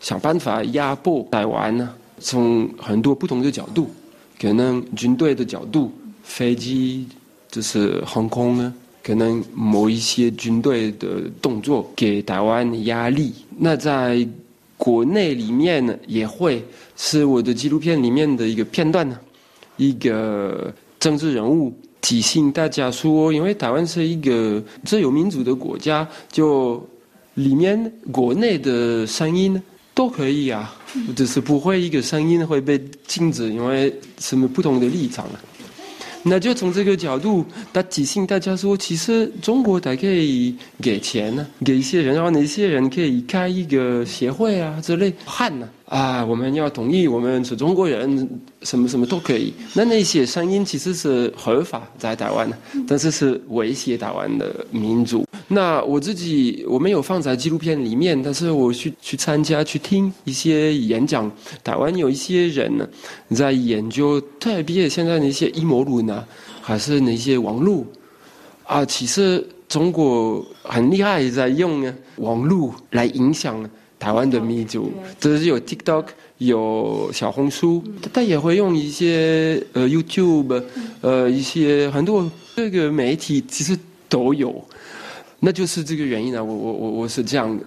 想办法压迫台湾呢。从很多不同的角度，可能军队的角度，飞机就是航空呢。可能某一些军队的动作给台湾压力，那在国内里面呢，也会是我的纪录片里面的一个片段呢，一个政治人物提醒大家说，因为台湾是一个自由民主的国家，就里面国内的声音都可以啊，只是不会一个声音会被禁止，因为什么不同的立场啊。那就从这个角度，他提醒大家说，其实中国它可以给钱呢，给一些人，然后那些人可以开一个协会啊之类，汉呢啊，啊我们要同意，我们是中国人，什么什么都可以。那那些声音其实是合法在台湾的，但是是威胁台湾的民主。那我自己我没有放在纪录片里面，但是我去去参加去听一些演讲。台湾有一些人呢，在研究，特别现在那些阴谋论啊，还是那些网络啊，其实中国很厉害，在用网络来影响台湾的民族，只是有 TikTok，有小红书，他也会用一些呃 YouTube，呃一些很多这个媒体其实都有。那就是这个原因啊！我我我我是这样，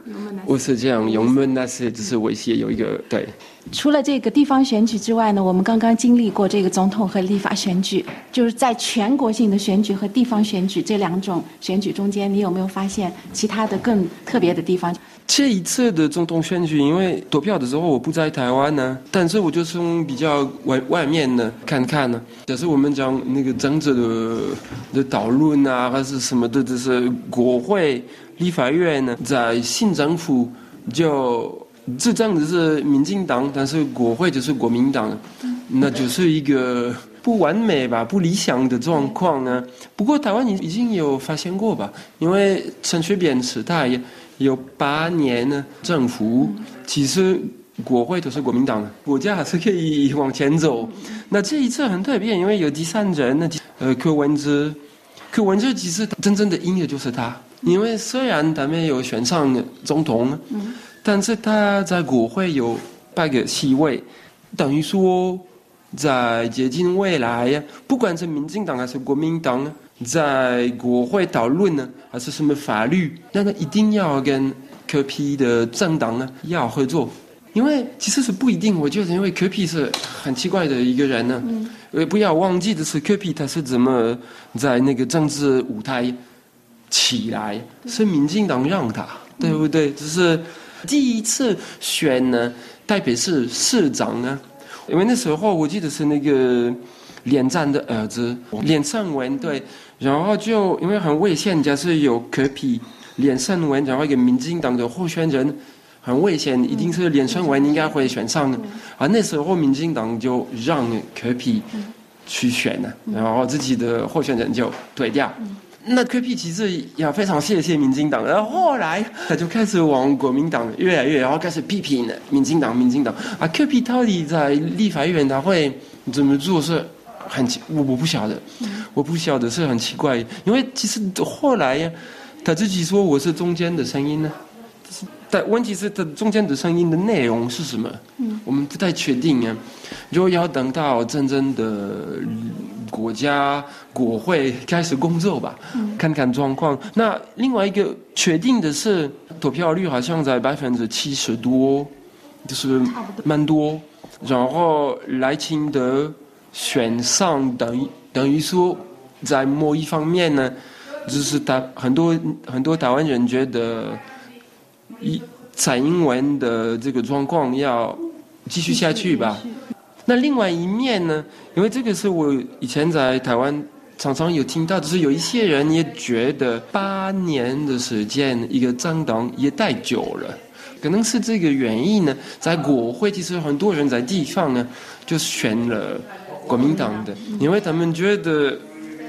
我是这样，用们那些只是威胁有一个对。除了这个地方选举之外呢，我们刚刚经历过这个总统和立法选举，就是在全国性的选举和地方选举这两种选举中间，你有没有发现其他的更特别的地方？这一次的总统选举，因为投票的时候我不在台湾呢，但是我就从比较外外面呢看看呢。但是我们讲那个政治的的讨论啊，还是什么的，就是国会、立法院呢，在新政府就。执政的是民进党，但是国会就是国民党，那就是一个不完美吧、不理想的状况呢。不过台湾已已经有发现过吧？因为陈水扁时代有八年呢，政府其实国会都是国民党，国家还是可以往前走。那这一次很特别，因为有第三人，那呃柯文哲，柯文哲其实真正的音乐就是他，因为虽然他没有选上总统。但是他在国会有八个席位，等于说在接近未来呀，不管是民进党还是国民党，在国会讨论呢，还是什么法律，那他一定要跟柯批的政党呢要合作，因为其实是不一定。我觉得因为柯 P 是很奇怪的一个人呢，呃，不要忘记的是柯 P 他是怎么在那个政治舞台起来，是民进党让他，对不对？只是。第一次选呢，台北市市长呢，因为那时候我记得是那个连战的儿子连胜文对，然后就因为很危险，假设有可比连胜文，然后一个民进党的候选人很危险，一定是连胜文应该会选上，啊那时候民进党就让可比去选了，然后自己的候选人就退掉。那柯 P 其实也非常谢谢民进党，然后后来他就开始往国民党越来越，然后开始批评民进党，民进党啊，柯 P 到底在立法院他会怎么做是很奇，我我不晓得，我不晓得是很奇怪，因为其实后来呀，他自己说我是中间的声音呢。但问题是，他中间的声音的内容是什么？嗯，我们不太确定啊。就要等到真正的国家国会开始工作吧，看看状况。那另外一个确定的是，投票率好像在百分之七十多，就是蛮多。然后赖清德选上，等于等于说，在某一方面呢，就是他很多很多台湾人觉得。一蔡英文的这个状况要继续下去吧，那另外一面呢？因为这个是我以前在台湾常常有听到，就是有一些人也觉得八年的时间一个政党也太久了，可能是这个原因呢。在国会其实很多人在地方呢就选了国民党的，因为他们觉得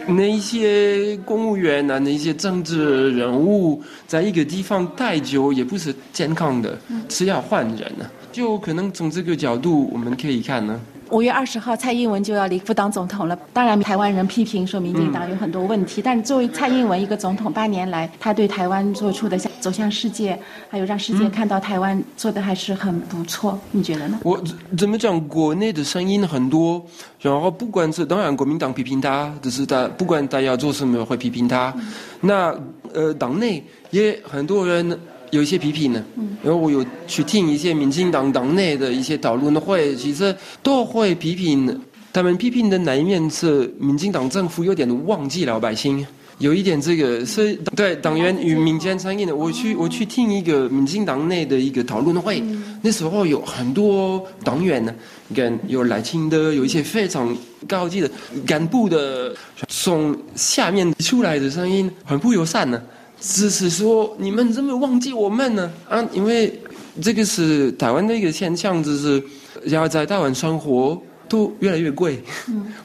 那些公务员啊，那些政治人物在一个地方太久也不是健康的，是要换人呢。就可能从这个角度我们可以看呢。五月二十号，蔡英文就要离副当总统了。当然，台湾人批评说民进党有很多问题，但作为蔡英文一个总统，八年来他对台湾做出的向走向世界，还有让世界看到台湾做的还是很不错。你觉得呢？我怎么讲？国内的声音很多，然后不管是当然国民党批评他，只是他不管他要做什么会批评他。那呃，党内也很多人。有一些批评呢，然后我有去听一些民进党党内的一些讨论会，其实都会批评。他们批评的哪一面是民进党政府有点忘记老百姓，有一点这个是对党员与民间参与的。我去我去听一个民进党内的一个讨论会，那时候有很多党员呢，跟有来听的，有一些非常高级的干部的，从下面出来的声音很不友善呢。只是说你们怎么忘记我们呢？啊，因为这个是台湾的一个现象，就是要在台湾生活都越来越贵，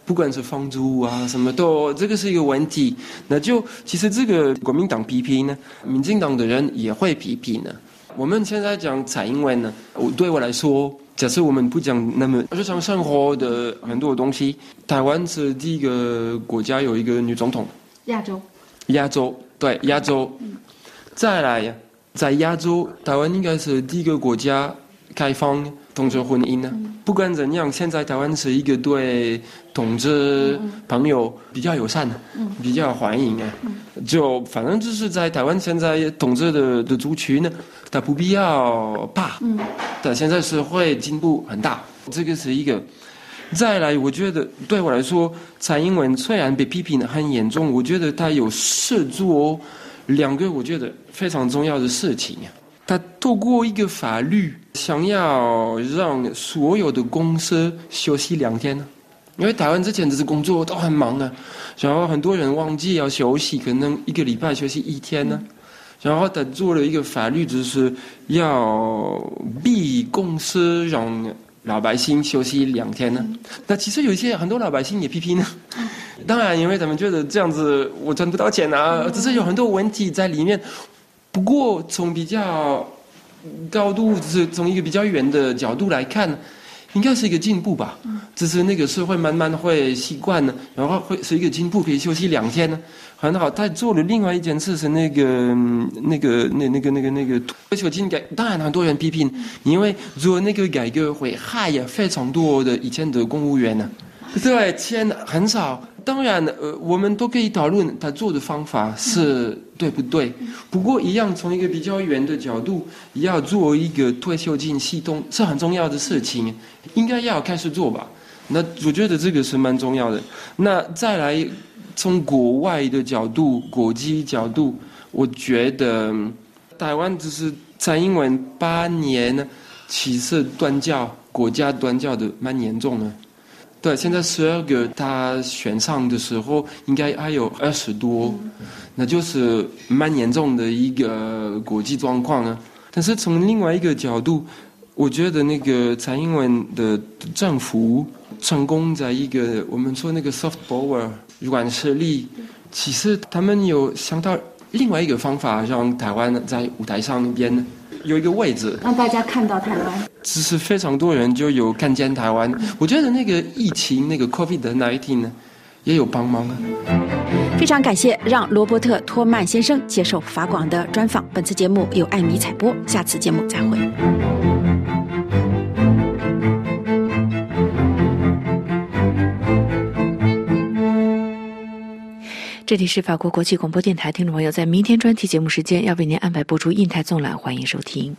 不管是房租啊什么都，这个是一个问题。那就其实这个国民党批评呢，民进党的人也会批评呢。我们现在讲蔡英文呢，我对我来说，假设我们不讲那么日常生活的很多东西，台湾是第一个国家有一个女总统，亚洲，亚洲。对亚洲，再来，在亚洲，台湾应该是第一个国家开放同志婚姻呢。不管怎样，现在台湾是一个对同志朋友比较友善的，比较欢迎啊。就反正就是在台湾现在同志的的族群呢，他不必要怕。但现在社会进步很大，这个是一个。再来，我觉得对我来说，蔡英文虽然被批评的很严重，我觉得他有事做两个我觉得非常重要的事情。他透过一个法律，想要让所有的公司休息两天呢，因为台湾之前的工作都很忙啊，然后很多人忘记要休息，可能一个礼拜休息一天呢，然后他做了一个法律，就是要逼公司让。老百姓休息两天呢？那其实有一些很多老百姓也批评呢。当然，因为他们觉得这样子我赚不到钱啊，只是有很多问题在里面。不过从比较高度，是从一个比较远的角度来看，应该是一个进步吧。只是那个社会慢慢会习惯呢，然后会是一个进步，可以休息两天呢。很好，他做了另外一件事是那个、那个、那、那个、那个、那个退休金改。当然，很多人批评，因为做那个改革会害呀非常多的以前的公务员呢。对，钱很少。当然，呃，我们都可以讨论他做的方法是对不对。不过，一样从一个比较远的角度，要做一个退休金系统是很重要的事情，应该要开始做吧。那我觉得这个是蛮重要的。那再来。从国外的角度、国际角度，我觉得台湾只是蔡英文八年其实断教、国家断教的蛮严重的。对，现在十二个他选上的时候，应该还有二十多，那就是蛮严重的一个国际状况啊。但是从另外一个角度，我觉得那个蔡英文的政府成功在一个我们说那个 soft power。软实力，其实他们有想到另外一个方法，让台湾在舞台上边有一个位置，让大家看到台湾。其实非常多人就有看见台湾。我觉得那个疫情，那个 COVID-19 呢，也有帮忙啊。非常感谢让罗伯特·托曼先生接受法广的专访。本次节目由艾米采播，下次节目再会。这里是法国国际广播电台，听众朋友，在明天专题节目时间要为您安排播出印太纵览，欢迎收听。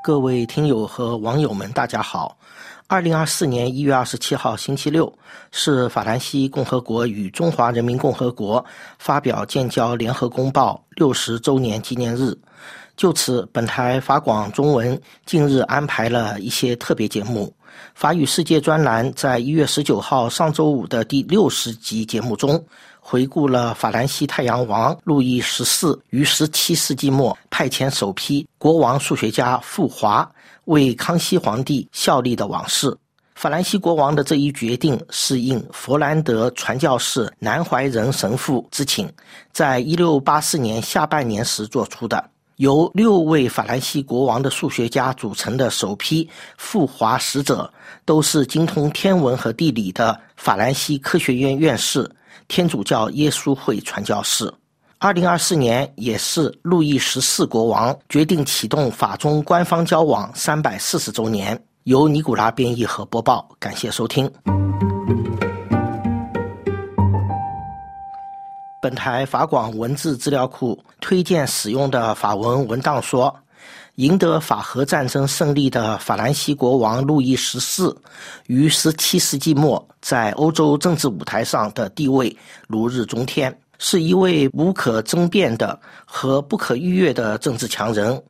各位听友和网友们，大家好。二零二四年一月二十七号星期六是法兰西共和国与中华人民共和国发表建交联合公报六十周年纪念日。就此，本台法广中文近日安排了一些特别节目。法语世界专栏在一月十九号上周五的第六十集节目中，回顾了法兰西太阳王路易十四于十七世纪末派遣首批国王数学家傅华。为康熙皇帝效力的往事，法兰西国王的这一决定是应佛兰德传教士南怀仁神父之请，在一六八四年下半年时做出的。由六位法兰西国王的数学家组成的首批赴华使者，都是精通天文和地理的法兰西科学院院士、天主教耶稣会传教士。二零二四年也是路易十四国王决定启动法中官方交往三百四十周年。由尼古拉编译和播报，感谢收听。本台法广文字资料库推荐使用的法文文档说，赢得法荷战争胜利的法兰西国王路易十四，于十七世纪末在欧洲政治舞台上的地位如日中天。是一位无可争辩的和不可逾越的政治强人，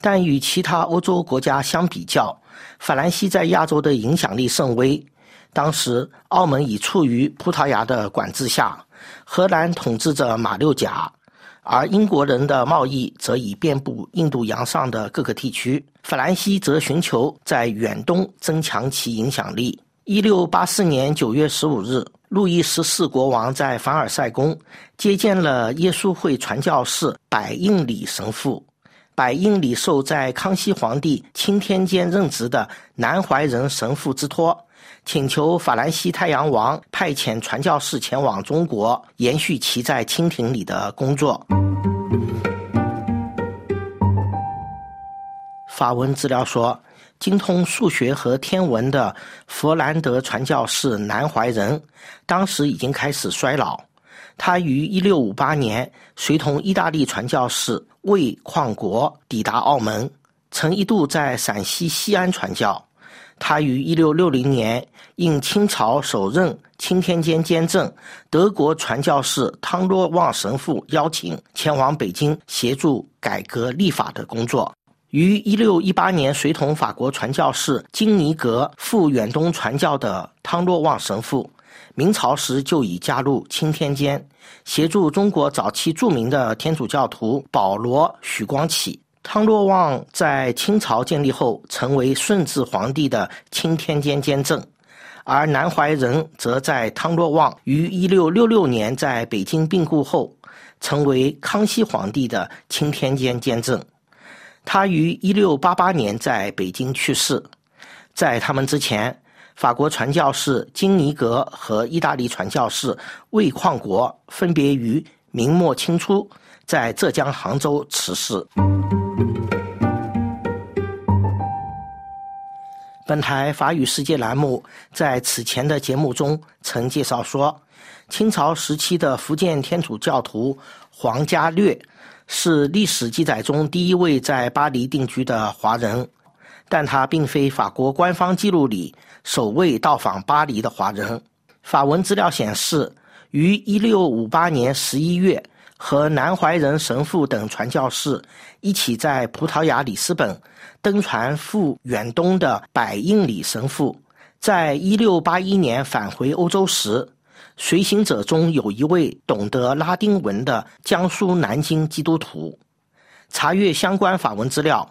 但与其他欧洲国家相比较，法兰西在亚洲的影响力甚微。当时，澳门已处于葡萄牙的管制下，荷兰统治着马六甲，而英国人的贸易则已遍布印度洋上的各个地区。法兰西则寻求在远东增强其影响力。一六八四年九月十五日。路易十四国王在凡尔赛宫接见了耶稣会传教士百应里神父。百应里受在康熙皇帝钦天监任职的南怀仁神父之托，请求法兰西太阳王派遣传教士前往中国，延续其在清廷里的工作。法文资料说。精通数学和天文的佛兰德传教士南怀仁，当时已经开始衰老。他于1658年随同意大利传教士魏旷国抵达澳门，曾一度在陕西西安传教。他于1660年应清朝首任钦天监监正德国传教士汤若望神父邀请，前往北京协助改革立法的工作。于一六一八年，随同法国传教士金尼格赴远东传教的汤若望神父，明朝时就已加入钦天监，协助中国早期著名的天主教徒保罗、许光启。汤若望在清朝建立后，成为顺治皇帝的钦天监监正，而南怀仁则在汤若望于一六六六年在北京病故后，成为康熙皇帝的钦天监监正。他于一六八八年在北京去世，在他们之前，法国传教士金尼格和意大利传教士魏旷国分别于明末清初在浙江杭州辞世。本台法语世界栏目在此前的节目中曾介绍说，清朝时期的福建天主教徒黄家略。是历史记载中第一位在巴黎定居的华人，但他并非法国官方记录里首位到访巴黎的华人。法文资料显示，于1658年11月，和南怀仁神父等传教士一起在葡萄牙里斯本登船赴远东的百应里神父，在1681年返回欧洲时。随行者中有一位懂得拉丁文的江苏南京基督徒。查阅相关法文资料，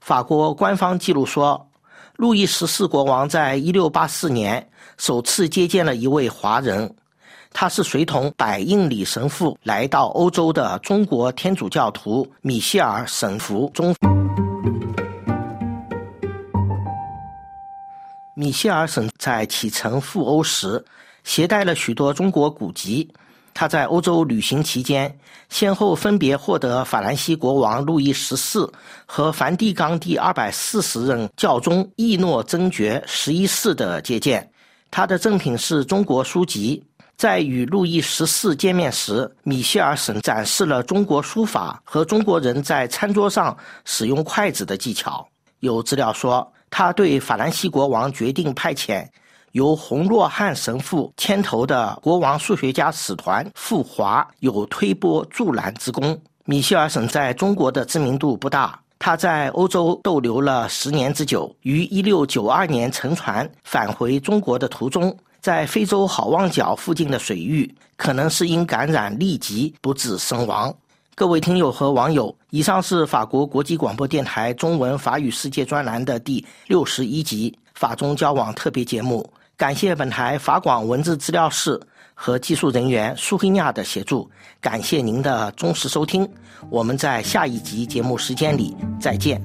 法国官方记录说，路易十四国王在一六八四年首次接见了一位华人，他是随同百应里神父来到欧洲的中国天主教徒米歇尔省福中。米歇尔省在启程赴欧时。携带了许多中国古籍。他在欧洲旅行期间，先后分别获得法兰西国王路易十四和梵蒂冈第二百四十任教宗易诺真爵十一世的接见。他的赠品是中国书籍。在与路易十四见面时，米歇尔省展示了中国书法和中国人在餐桌上使用筷子的技巧。有资料说。他对法兰西国王决定派遣由洪若汉神父牵头的国王数学家使团赴华，有推波助澜之功。米歇尔省在中国的知名度不大，他在欧洲逗留了十年之久，于一六九二年乘船返回中国的途中，在非洲好望角附近的水域，可能是因感染痢疾不治身亡。各位听友和网友，以上是法国国际广播电台中文法语世界专栏的第六十一集法中交往特别节目。感谢本台法广文字资料室和技术人员苏黑亚的协助。感谢您的忠实收听，我们在下一集节目时间里再见。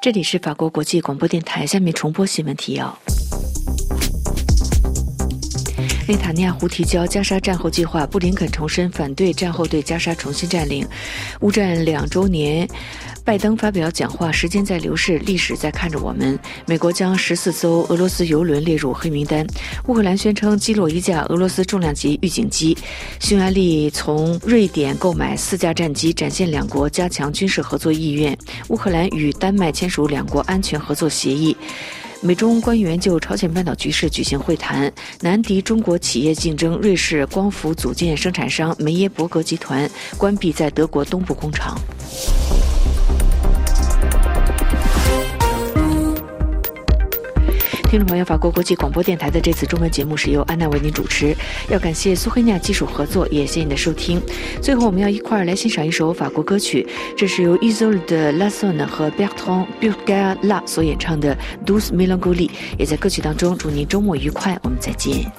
这里是法国国际广播电台，下面重播新闻提要。内塔尼亚胡提交加沙战后计划，布林肯重申反对战后对加沙重新占领。乌战两周年，拜登发表讲话：“时间在流逝，历史在看着我们。”美国将十四艘俄罗斯油轮列入黑名单。乌克兰宣称击落一架俄罗斯重量级预警机。匈牙利从瑞典购买四架战机，展现两国加强军事合作意愿。乌克兰与丹麦签署两国安全合作协议。美中官员就朝鲜半岛局势举行会谈，难敌中国企业竞争。瑞士光伏组件生产商梅耶伯格集团关闭在德国东部工厂。听众朋友，法国国际广播电台的这次中文节目是由安娜为您主持，要感谢苏黑亚技术合作，也谢谢你的收听。最后，我们要一块儿来欣赏一首法国歌曲，这是由 Isolde la s o n 和 Bertrand b u r g a l a 所演唱的《Douce Mélancolie》，也在歌曲当中祝您周末愉快，我们再见。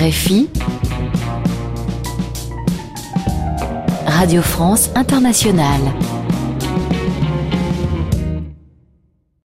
RFI Radio France Internationale